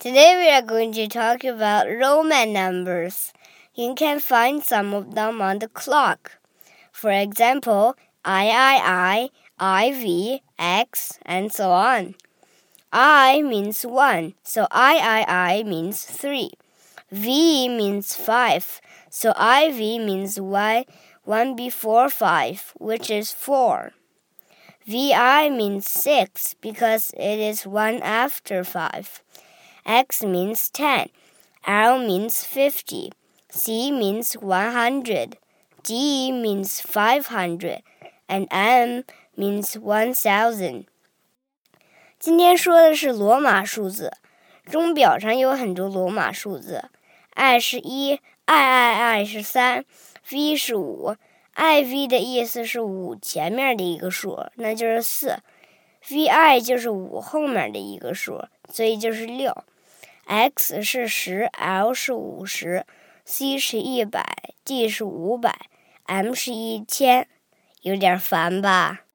Today we are going to talk about Roman numbers. You can find some of them on the clock. For example, III, IV, X, and so on. I means 1, so III means 3. V means 5, so IV means y, 1 before 5, which is 4. VI means 6 because it is 1 after 5. X means 10. L means 50. C means 100. D means 500. And M means 1000. 今天说的是罗马数字。钟表上有很多罗马数字，I 是一，I I I 是三，V 是五，I V 的意思是五前面的一个数，那就是四，V I 就是五后面的一个数，所以就是六。X 是十，L 是五十，C 是一百，D 是五百，M 是一千，有点烦吧？